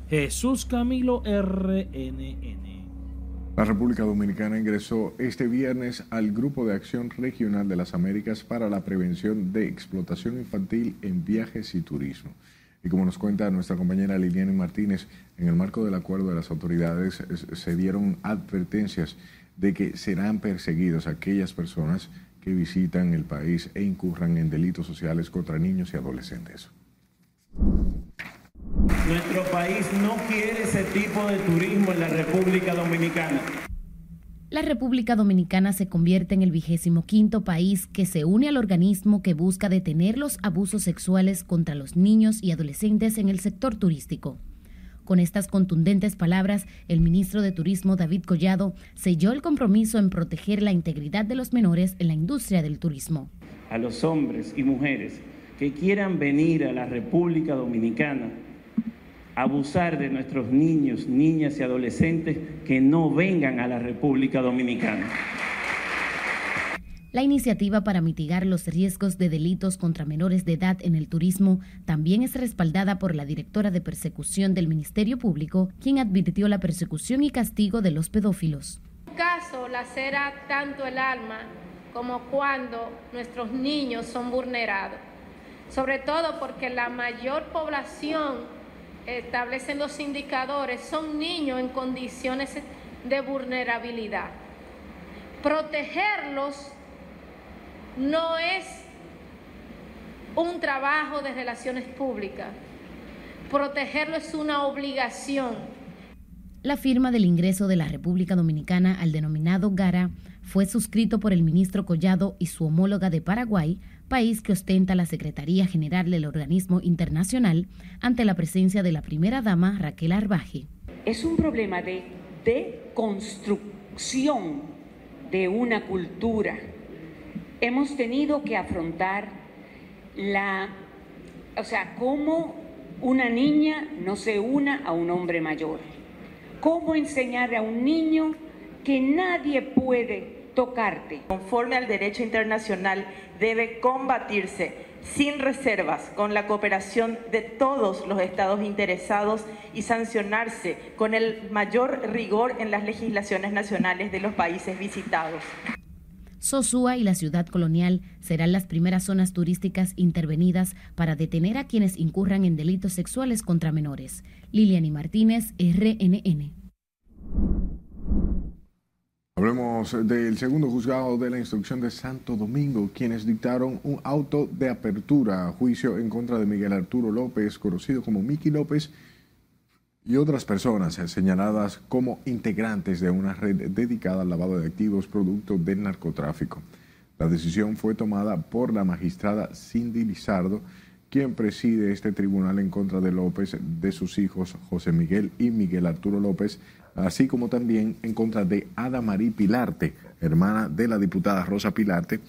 Jesús Camilo RNN. La República Dominicana ingresó este viernes al Grupo de Acción Regional de las Américas para la prevención de explotación infantil en viajes y turismo. Y como nos cuenta nuestra compañera Liliana Martínez, en el marco del acuerdo de las autoridades se dieron advertencias de que serán perseguidos aquellas personas que visitan el país e incurran en delitos sociales contra niños y adolescentes. Nuestro país no quiere ese tipo de turismo en la República Dominicana. La República Dominicana se convierte en el vigésimo quinto país que se une al organismo que busca detener los abusos sexuales contra los niños y adolescentes en el sector turístico. Con estas contundentes palabras, el ministro de Turismo David Collado selló el compromiso en proteger la integridad de los menores en la industria del turismo. A los hombres y mujeres que quieran venir a la República Dominicana abusar de nuestros niños, niñas y adolescentes que no vengan a la República Dominicana. La iniciativa para mitigar los riesgos de delitos contra menores de edad en el turismo también es respaldada por la directora de persecución del Ministerio Público, quien advirtió la persecución y castigo de los pedófilos. Un caso lacera tanto el alma como cuando nuestros niños son vulnerados, sobre todo porque la mayor población establecen los indicadores son niños en condiciones de vulnerabilidad. Protegerlos no es un trabajo de relaciones públicas. Protegerlo es una obligación. La firma del ingreso de la República Dominicana al denominado GARA fue suscrito por el ministro Collado y su homóloga de Paraguay país que ostenta la Secretaría General del organismo internacional ante la presencia de la primera dama Raquel Arbaje. Es un problema de deconstrucción de una cultura. Hemos tenido que afrontar la, o sea, cómo una niña no se una a un hombre mayor. Cómo enseñar a un niño que nadie puede tocarte. Conforme al derecho internacional, debe combatirse sin reservas con la cooperación de todos los estados interesados y sancionarse con el mayor rigor en las legislaciones nacionales de los países visitados. Sosúa y la ciudad colonial serán las primeras zonas turísticas intervenidas para detener a quienes incurran en delitos sexuales contra menores. Liliani Martínez, RNN. Hablemos del segundo juzgado de la instrucción de Santo Domingo, quienes dictaron un auto de apertura a juicio en contra de Miguel Arturo López, conocido como Miki López, y otras personas señaladas como integrantes de una red dedicada al lavado de activos producto del narcotráfico. La decisión fue tomada por la magistrada Cindy Lizardo, quien preside este tribunal en contra de López, de sus hijos José Miguel y Miguel Arturo López, así como también en contra de Ada Marí Pilarte, hermana de la diputada Rosa Pilarte.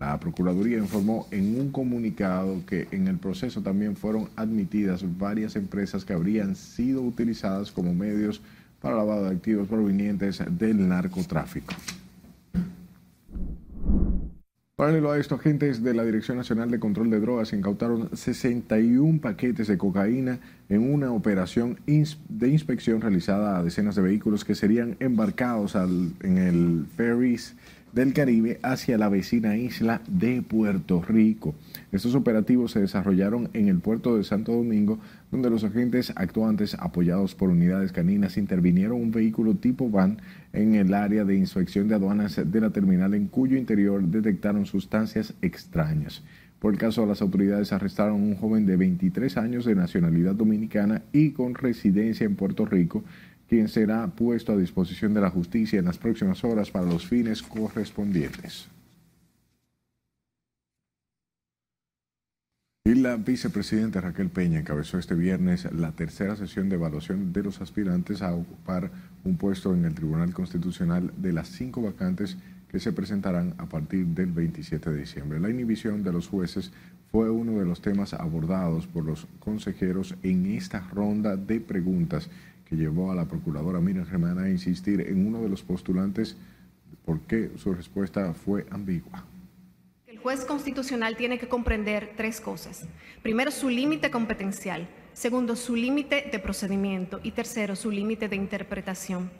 La Procuraduría informó en un comunicado que en el proceso también fueron admitidas varias empresas que habrían sido utilizadas como medios para lavado de activos provenientes del narcotráfico. Paralelo a esto, agentes de la Dirección Nacional de Control de Drogas incautaron 61 paquetes de cocaína en una operación de inspección realizada a decenas de vehículos que serían embarcados en el ferries del Caribe hacia la vecina isla de Puerto Rico. Estos operativos se desarrollaron en el puerto de Santo Domingo, donde los agentes actuantes, apoyados por unidades caninas, intervinieron un vehículo tipo van en el área de inspección de aduanas de la terminal, en cuyo interior detectaron sustancias extrañas. Por el caso, las autoridades arrestaron a un joven de 23 años de nacionalidad dominicana y con residencia en Puerto Rico, quien será puesto a disposición de la justicia en las próximas horas para los fines correspondientes. Y la vicepresidenta Raquel Peña encabezó este viernes la tercera sesión de evaluación de los aspirantes a ocupar un puesto en el Tribunal Constitucional de las cinco vacantes que se presentarán a partir del 27 de diciembre. La inhibición de los jueces fue uno de los temas abordados por los consejeros en esta ronda de preguntas que llevó a la procuradora Miriam Germán a insistir en uno de los postulantes porque su respuesta fue ambigua. El juez constitucional tiene que comprender tres cosas. Primero, su límite competencial. Segundo, su límite de procedimiento. Y tercero, su límite de interpretación.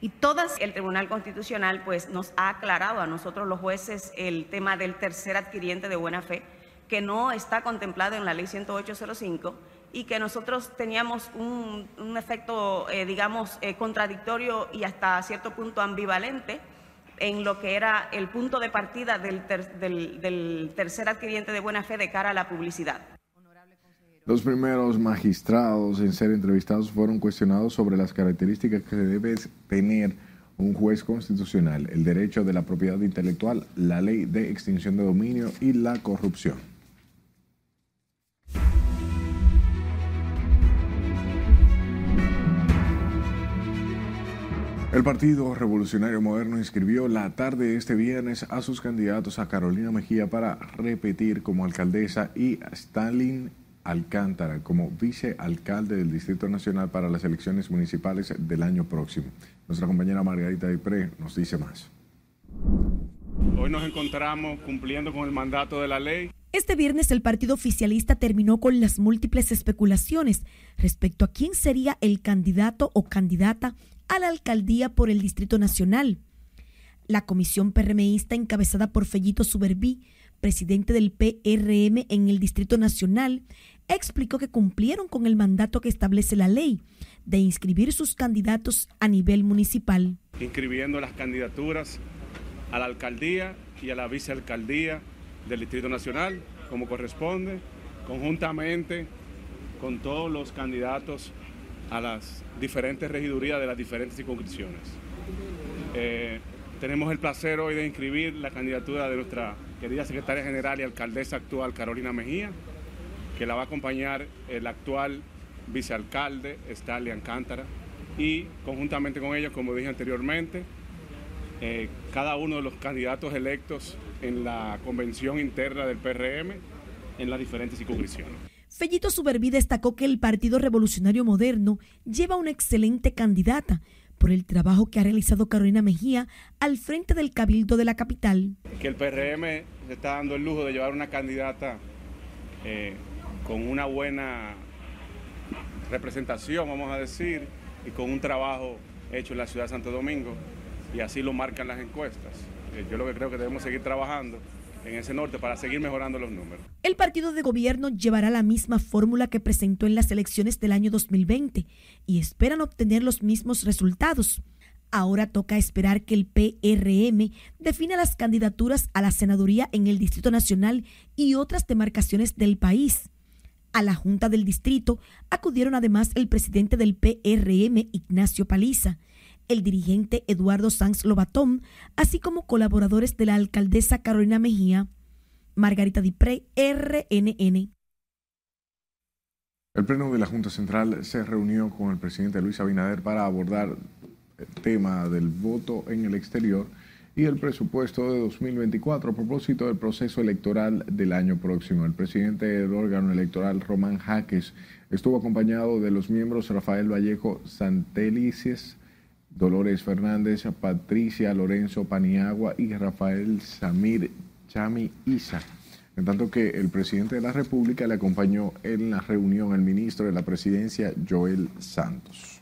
Y todas... El Tribunal Constitucional pues, nos ha aclarado a nosotros los jueces el tema del tercer adquiriente de buena fe, que no está contemplado en la ley 10805 y que nosotros teníamos un, efecto, eh, digamos, eh, contradictorio y hasta cierto punto ambivalente en lo que era el punto de partida del, del tercer adquiriente de buena fe de cara a la publicidad. Los primeros magistrados en ser entrevistados fueron cuestionados sobre las características que debe tener un juez constitucional, el derecho de la propiedad intelectual, la ley de extinción de dominio y la corrupción. El Partido Revolucionario Moderno inscribió la tarde de este viernes a sus candidatos a Carolina Mejía para repetir como alcaldesa y a Stalin Alcántara como vicealcalde del Distrito Nacional para las elecciones municipales del año próximo. Nuestra compañera Margarita Dipré nos dice más. Hoy nos encontramos cumpliendo con el mandato de la ley. Este viernes el partido oficialista terminó con las múltiples especulaciones respecto a quién sería el candidato o candidata a la alcaldía por el Distrito Nacional. La comisión PRMista encabezada por Fellito Suberví, presidente del PRM en el Distrito Nacional, explicó que cumplieron con el mandato que establece la ley de inscribir sus candidatos a nivel municipal. Inscribiendo las candidaturas a la alcaldía y a la vicealcaldía del Distrito Nacional, como corresponde, conjuntamente con todos los candidatos a las diferentes regidurías de las diferentes circunscripciones. Eh, tenemos el placer hoy de inscribir la candidatura de nuestra querida secretaria general y alcaldesa actual Carolina Mejía, que la va a acompañar el actual vicealcalde Stanley Alcántara y conjuntamente con ellos, como dije anteriormente, eh, cada uno de los candidatos electos en la convención interna del PRM en las diferentes circunscripciones. Fellito Suberví destacó que el Partido Revolucionario Moderno lleva una excelente candidata por el trabajo que ha realizado Carolina Mejía al frente del Cabildo de la capital. Que el PRM se está dando el lujo de llevar una candidata eh, con una buena representación, vamos a decir, y con un trabajo hecho en la ciudad de Santo Domingo, y así lo marcan las encuestas. Eh, yo lo que creo que debemos seguir trabajando en ese norte para seguir mejorando los números. El partido de gobierno llevará la misma fórmula que presentó en las elecciones del año 2020 y esperan obtener los mismos resultados. Ahora toca esperar que el PRM defina las candidaturas a la senaduría en el Distrito Nacional y otras demarcaciones del país. A la Junta del Distrito acudieron además el presidente del PRM, Ignacio Paliza, el dirigente Eduardo Sanz Lobatón, así como colaboradores de la alcaldesa Carolina Mejía, Margarita Dipré, RNN. El Pleno de la Junta Central se reunió con el presidente Luis Abinader para abordar el tema del voto en el exterior y el presupuesto de 2024 a propósito del proceso electoral del año próximo. El presidente del órgano electoral, Román Jaques, estuvo acompañado de los miembros Rafael Vallejo Santelices, Dolores Fernández, Patricia Lorenzo Paniagua y Rafael Samir Chami Isa. En tanto que el presidente de la República le acompañó en la reunión al ministro de la Presidencia, Joel Santos.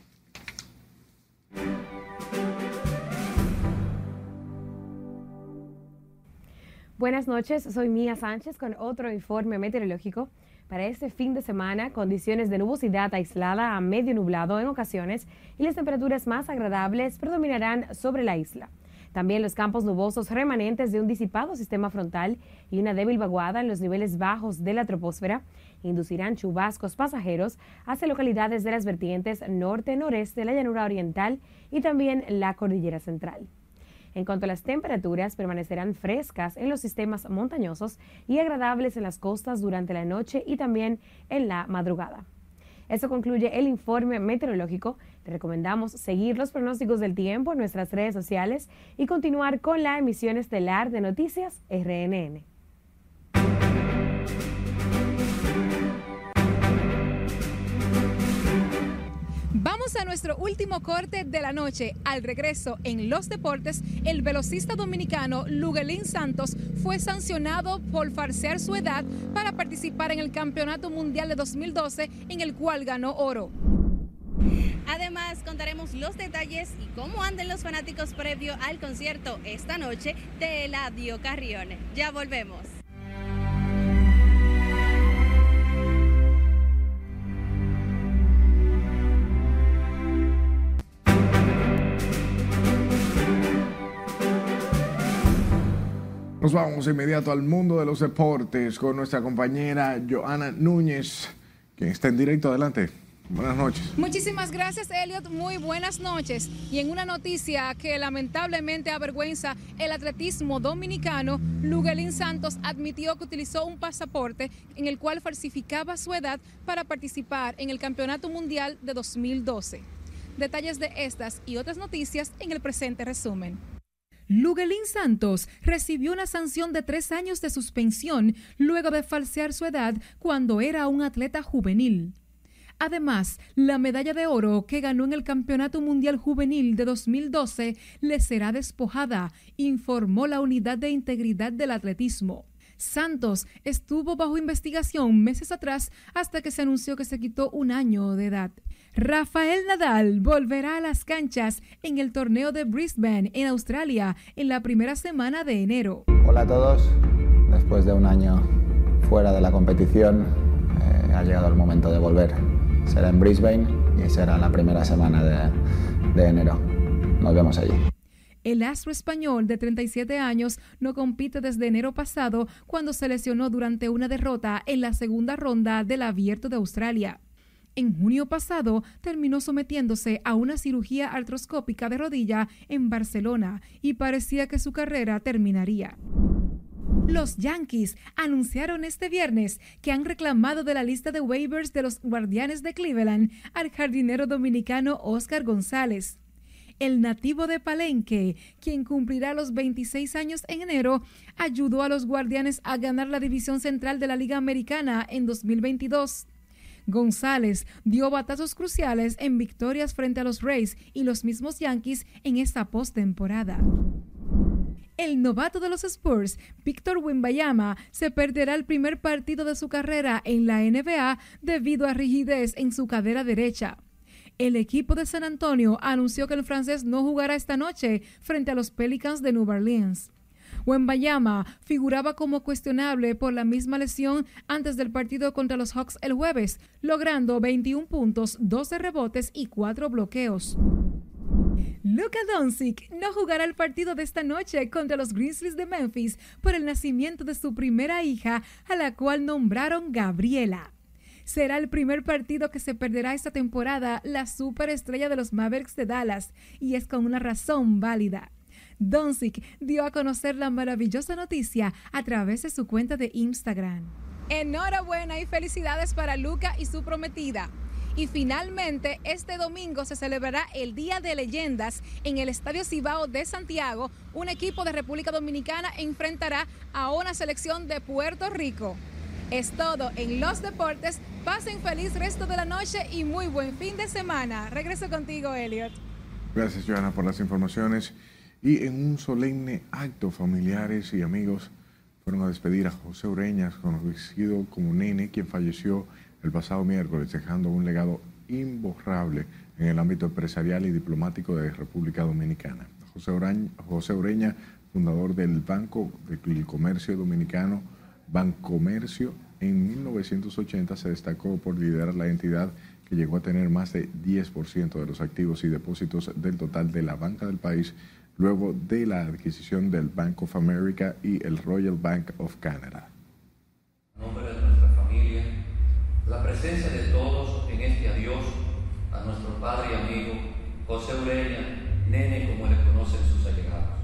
Buenas noches, soy Mía Sánchez con otro informe meteorológico. Para este fin de semana, condiciones de nubosidad aislada a medio nublado en ocasiones y las temperaturas más agradables predominarán sobre la isla. También los campos nubosos remanentes de un disipado sistema frontal y una débil vaguada en los niveles bajos de la troposfera inducirán chubascos pasajeros hacia localidades de las vertientes norte-noreste la llanura oriental y también la cordillera central. En cuanto a las temperaturas, permanecerán frescas en los sistemas montañosos y agradables en las costas durante la noche y también en la madrugada. Eso concluye el informe meteorológico. Te recomendamos seguir los pronósticos del tiempo en nuestras redes sociales y continuar con la emisión estelar de Noticias RNN. Vamos a nuestro último corte de la noche. Al regreso en los deportes, el velocista dominicano Luguelín Santos fue sancionado por farsear su edad para participar en el Campeonato Mundial de 2012 en el cual ganó oro. Además, contaremos los detalles y cómo andan los fanáticos previo al concierto esta noche de Eladio Carrión. Ya volvemos. Nos vamos inmediato al mundo de los deportes con nuestra compañera Joana Núñez, quien está en directo. Adelante. Buenas noches. Muchísimas gracias, Elliot. Muy buenas noches. Y en una noticia que lamentablemente avergüenza el atletismo dominicano, Luguelín Santos admitió que utilizó un pasaporte en el cual falsificaba su edad para participar en el Campeonato Mundial de 2012. Detalles de estas y otras noticias en el presente resumen. Luguelín Santos recibió una sanción de tres años de suspensión luego de falsear su edad cuando era un atleta juvenil. Además, la medalla de oro que ganó en el Campeonato Mundial Juvenil de 2012 le será despojada, informó la Unidad de Integridad del Atletismo. Santos estuvo bajo investigación meses atrás hasta que se anunció que se quitó un año de edad. Rafael Nadal volverá a las canchas en el torneo de Brisbane en Australia en la primera semana de enero. Hola a todos, después de un año fuera de la competición eh, ha llegado el momento de volver. Será en Brisbane y será la primera semana de, de enero. Nos vemos allí. El astro español de 37 años no compite desde enero pasado cuando se lesionó durante una derrota en la segunda ronda del Abierto de Australia. En junio pasado terminó sometiéndose a una cirugía artroscópica de rodilla en Barcelona y parecía que su carrera terminaría. Los Yankees anunciaron este viernes que han reclamado de la lista de waivers de los Guardianes de Cleveland al jardinero dominicano Oscar González. El nativo de Palenque, quien cumplirá los 26 años en enero, ayudó a los Guardianes a ganar la división central de la Liga Americana en 2022. González dio batazos cruciales en victorias frente a los Rays y los mismos Yankees en esta postemporada. El novato de los Spurs, Víctor Wimbayama, se perderá el primer partido de su carrera en la NBA debido a rigidez en su cadera derecha. El equipo de San Antonio anunció que el francés no jugará esta noche frente a los Pelicans de New Orleans. Wembayama figuraba como cuestionable por la misma lesión antes del partido contra los Hawks el jueves, logrando 21 puntos, 12 rebotes y 4 bloqueos. Luka Doncic no jugará el partido de esta noche contra los Grizzlies de Memphis por el nacimiento de su primera hija, a la cual nombraron Gabriela. Será el primer partido que se perderá esta temporada la superestrella de los Mavericks de Dallas, y es con una razón válida. Doncic dio a conocer la maravillosa noticia a través de su cuenta de Instagram. Enhorabuena y felicidades para Luca y su prometida. Y finalmente, este domingo se celebrará el Día de Leyendas en el Estadio Cibao de Santiago. Un equipo de República Dominicana enfrentará a una selección de Puerto Rico. Es todo en los deportes. Pasen feliz resto de la noche y muy buen fin de semana. Regreso contigo, Elliot. Gracias, Joana, por las informaciones. Y en un solemne acto, familiares y amigos fueron a despedir a José Ureñas, conocido como Nene, quien falleció el pasado miércoles, dejando un legado imborrable en el ámbito empresarial y diplomático de República Dominicana. José Ureña, José Ureña fundador del Banco del Comercio Dominicano, Bancomercio. En 1980 se destacó por liderar la entidad que llegó a tener más de 10% de los activos y depósitos del total de la banca del país, luego de la adquisición del Bank of America y el Royal Bank of Canada. En nombre de nuestra familia, la presencia de todos en este adiós a nuestro padre y amigo José Aurelia, nene como le conocen sus allegados.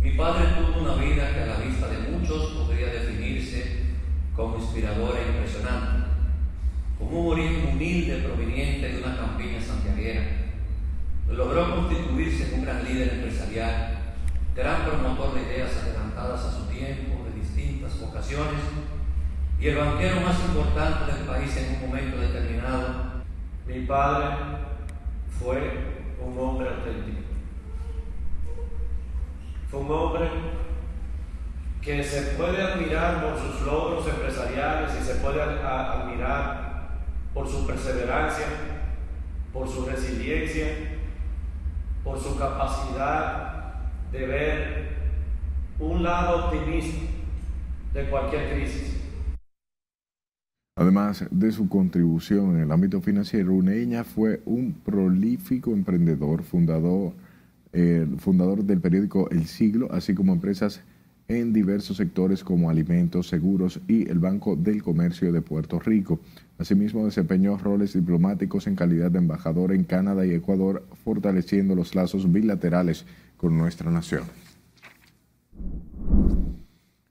Mi padre tuvo una vida que a la vista de muchos como inspiradora e impresionante, como un origen humilde proveniente de una campiña santiaguera. Logró constituirse en un gran líder empresarial, gran promotor de ideas adelantadas a su tiempo, de distintas vocaciones, y el banquero más importante del país en un momento determinado. Mi padre fue un hombre auténtico. Fue un hombre que se puede admirar por sus logros empresariales y se puede admirar por su perseverancia, por su resiliencia, por su capacidad de ver un lado optimista de cualquier crisis. Además de su contribución en el ámbito financiero, Uneña fue un prolífico emprendedor, fundador, eh, fundador del periódico El Siglo, así como empresas en diversos sectores como alimentos, seguros y el Banco del Comercio de Puerto Rico. Asimismo, desempeñó roles diplomáticos en calidad de embajador en Canadá y Ecuador, fortaleciendo los lazos bilaterales con nuestra nación.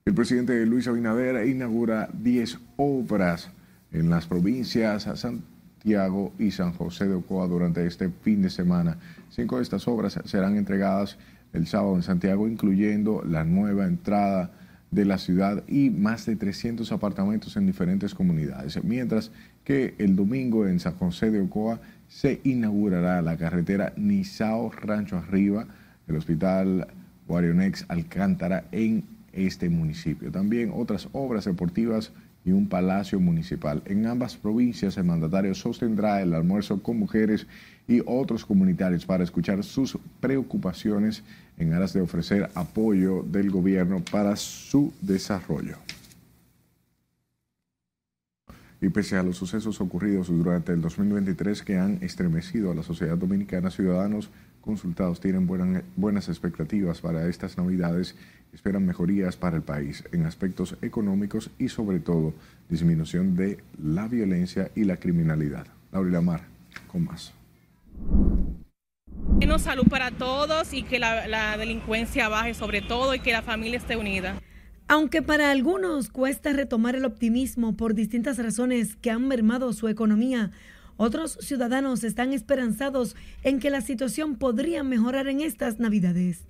El presidente Luis Abinader inaugura 10 obras en las provincias Santiago y San José de Ocoa durante este fin de semana. Cinco de estas obras serán entregadas el sábado en Santiago, incluyendo la nueva entrada de la ciudad y más de 300 apartamentos en diferentes comunidades. Mientras que el domingo en San José de Ocoa se inaugurará la carretera Nizao Rancho Arriba, el hospital Guarionex Alcántara en este municipio. También otras obras deportivas y un palacio municipal. En ambas provincias el mandatario sostendrá el almuerzo con mujeres y otros comunitarios para escuchar sus preocupaciones en aras de ofrecer apoyo del gobierno para su desarrollo. Y pese a los sucesos ocurridos durante el 2023 que han estremecido a la sociedad dominicana, ciudadanos consultados tienen buenas expectativas para estas navidades, esperan mejorías para el país en aspectos económicos y sobre todo disminución de la violencia y la criminalidad. Laura Lamar, con más. Menos salud para todos y que la, la delincuencia baje sobre todo y que la familia esté unida. Aunque para algunos cuesta retomar el optimismo por distintas razones que han mermado su economía, otros ciudadanos están esperanzados en que la situación podría mejorar en estas Navidades.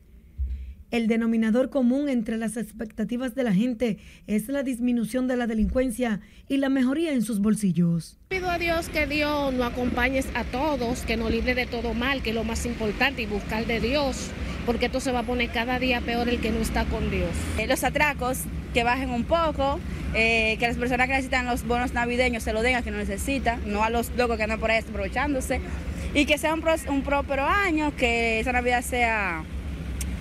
El denominador común entre las expectativas de la gente es la disminución de la delincuencia y la mejoría en sus bolsillos. Pido a Dios que Dios nos acompañe a todos, que nos libre de todo mal, que es lo más importante, y buscar de Dios, porque esto se va a poner cada día peor el que no está con Dios. Eh, los atracos que bajen un poco, eh, que las personas que necesitan los bonos navideños se lo den a quien no necesita, no a los locos que andan por ahí aprovechándose, y que sea un, un próspero año, que esa Navidad sea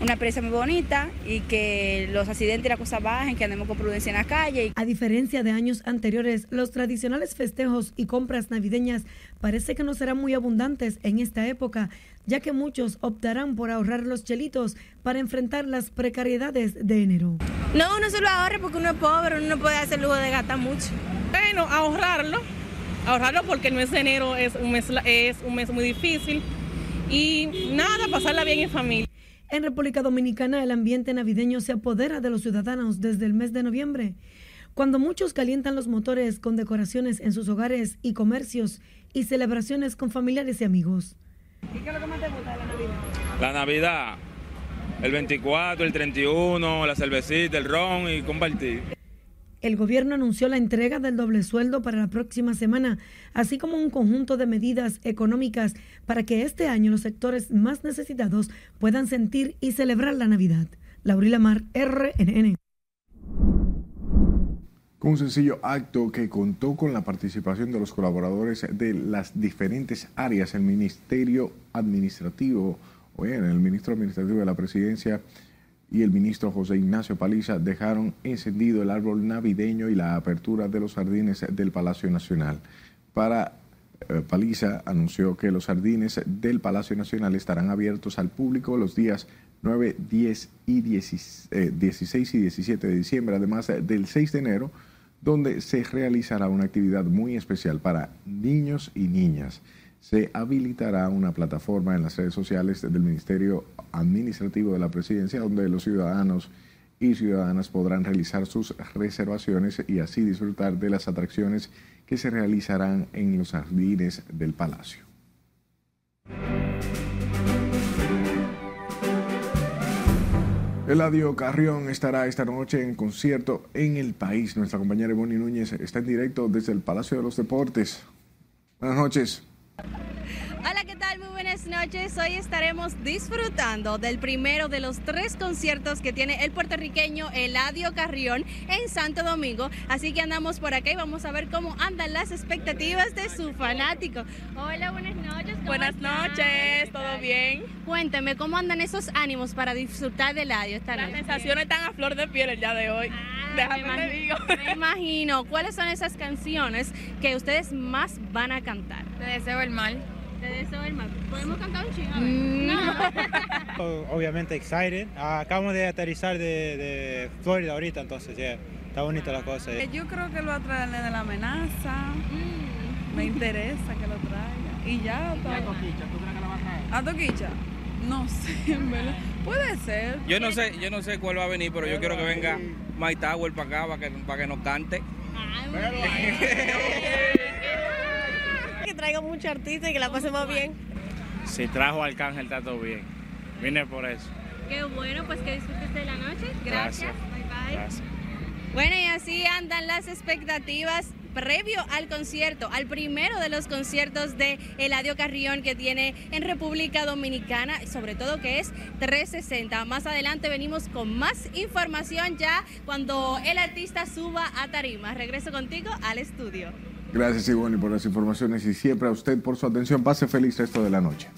una experiencia muy bonita y que los accidentes y las cosas bajen, que andemos con prudencia en la calle. A diferencia de años anteriores, los tradicionales festejos y compras navideñas parece que no serán muy abundantes en esta época, ya que muchos optarán por ahorrar los chelitos para enfrentar las precariedades de enero. No, uno se lo ahorre porque uno es pobre, uno no puede hacer lujo de gastar mucho. Bueno, ahorrarlo, ahorrarlo porque el mes de enero es un mes, es un mes muy difícil y nada, pasarla bien en familia. En República Dominicana el ambiente navideño se apodera de los ciudadanos desde el mes de noviembre, cuando muchos calientan los motores con decoraciones en sus hogares y comercios y celebraciones con familiares y amigos. ¿Y qué es lo que más te gusta de la Navidad? La Navidad, el 24, el 31, la cervecita, el ron y compartir. El gobierno anunció la entrega del doble sueldo para la próxima semana, así como un conjunto de medidas económicas para que este año los sectores más necesitados puedan sentir y celebrar la Navidad. Laurila Mar, RNN. Con un sencillo acto que contó con la participación de los colaboradores de las diferentes áreas, el Ministerio Administrativo, o bien el Ministro Administrativo de la Presidencia, y el ministro José Ignacio Paliza dejaron encendido el árbol navideño y la apertura de los jardines del Palacio Nacional. Para eh, Paliza anunció que los jardines del Palacio Nacional estarán abiertos al público los días 9, 10 y 16 eh, y 17 de diciembre, además del 6 de enero, donde se realizará una actividad muy especial para niños y niñas. Se habilitará una plataforma en las redes sociales del Ministerio Administrativo de la Presidencia donde los ciudadanos y ciudadanas podrán realizar sus reservaciones y así disfrutar de las atracciones que se realizarán en los jardines del Palacio. Eladio Carrión estará esta noche en concierto en el país. Nuestra compañera Bonnie Núñez está en directo desde el Palacio de los Deportes. Buenas noches. Hola, ¿qué tal? Muy buenas noches. Hoy estaremos disfrutando del primero de los tres conciertos que tiene el puertorriqueño Eladio Carrión en Santo Domingo. Así que andamos por acá y vamos a ver cómo andan las expectativas de su fanático. Hola, buenas noches. Buenas noches, ¿todo bien? Cuénteme, ¿cómo andan esos ánimos para disfrutar de Eladio esta noche? Las sensaciones están a flor de piel el día de hoy. Ah, Déjame me te digo. Me imagino. ¿Cuáles son esas canciones que ustedes más van a cantar? Te deseo el mal. Mm. Obviamente excited. Acabamos de aterrizar de, de Florida ahorita, entonces ya está bonita la cosa. Yo creo que lo va a traer de la amenaza. Me interesa que lo traiga. Y ya. ¿Y a Toquicha? ¿Tú crees que la va a traer? ¿A Toquicha? No sé, en verdad. Puede ser. Yo no sé, yo no sé cuál va a venir, pero yo quiero que venga Mike Tower para acá para que, para que nos cante. traiga muchos artistas y que la pasemos bien. Si trajo Arcángel está todo bien. Vine por eso. Qué bueno, pues que disfrutes de la noche. Gracias. Gracias. Bye bye. Gracias. Bueno, y así andan las expectativas previo al concierto, al primero de los conciertos de Eladio Carrión que tiene en República Dominicana, y sobre todo que es 360. Más adelante venimos con más información ya cuando el artista suba a tarima. Regreso contigo al estudio. Gracias, Ivonne, por las informaciones y siempre a usted por su atención. Pase feliz resto de la noche.